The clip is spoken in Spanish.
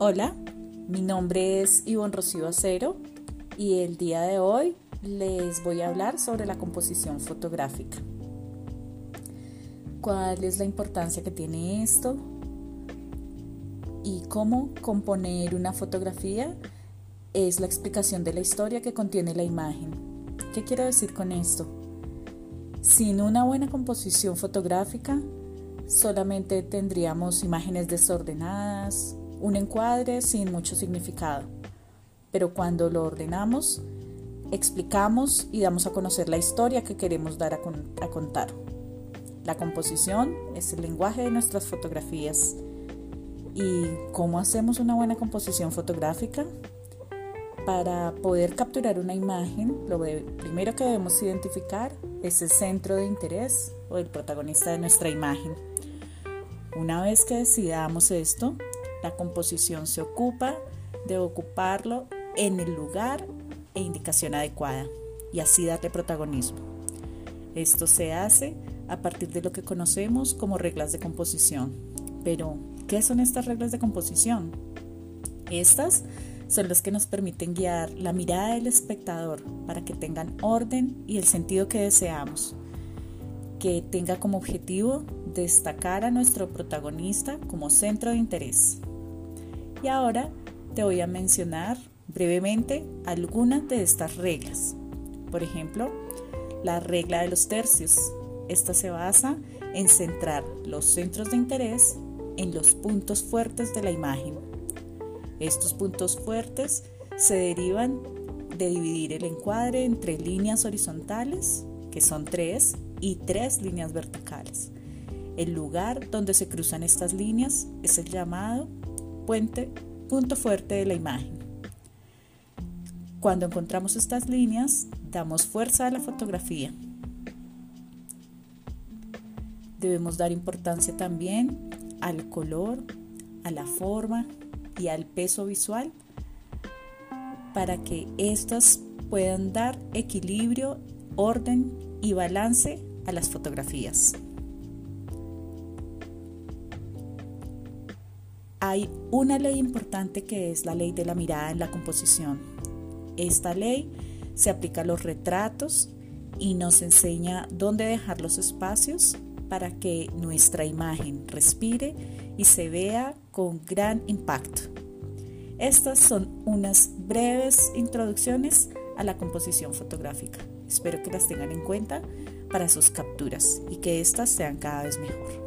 Hola, mi nombre es Ivonne Rocío Acero y el día de hoy les voy a hablar sobre la composición fotográfica. ¿Cuál es la importancia que tiene esto? ¿Y cómo componer una fotografía? Es la explicación de la historia que contiene la imagen. ¿Qué quiero decir con esto? Sin una buena composición fotográfica, solamente tendríamos imágenes desordenadas, un encuadre sin mucho significado. Pero cuando lo ordenamos, explicamos y damos a conocer la historia que queremos dar a, contar. La composición es el lenguaje de nuestras fotografías. ¿Y cómo hacemos una buena composición fotográfica? Para poder capturar una imagen, lo primero que debemos identificar es el centro de interés o el protagonista de nuestra imagen. Una vez que decidamos esto, la composición se ocupa de ocuparlo en el lugar e indicación adecuada y así darle protagonismo. Esto se hace a partir de lo que conocemos como reglas de composición. Pero, ¿qué son estas reglas de composición? Estas son las que nos permiten guiar la mirada del espectador para que tengan orden y el sentido que deseamos, que tenga como objetivo destacar a nuestro protagonista como centro de interés. Y ahora te voy a mencionar brevemente algunas de estas reglas. Por ejemplo, la regla de los tercios. Esta se basa en centrar los centros de interés en los puntos fuertes de la imagen. Estos puntos fuertes se derivan de dividir el encuadre entre líneas horizontales, que son tres, y tres líneas verticales. El lugar donde se cruzan estas líneas es el llamado puente, punto fuerte de la imagen. Cuando encontramos estas líneas, damos fuerza a la fotografía. Debemos dar importancia también al color, a la forma y al peso visual para que éstas puedan dar equilibrio, orden y balance a las fotografías. Hay una ley importante que es la ley de la mirada en la composición. Esta ley se aplica a los retratos y nos enseña dónde dejar los espacios para que nuestra imagen respire y se vea con gran impacto. Estas son unas breves introducciones a la composición fotográfica. Espero que las tengan en cuenta para sus capturas y que éstas sean cada vez mejor.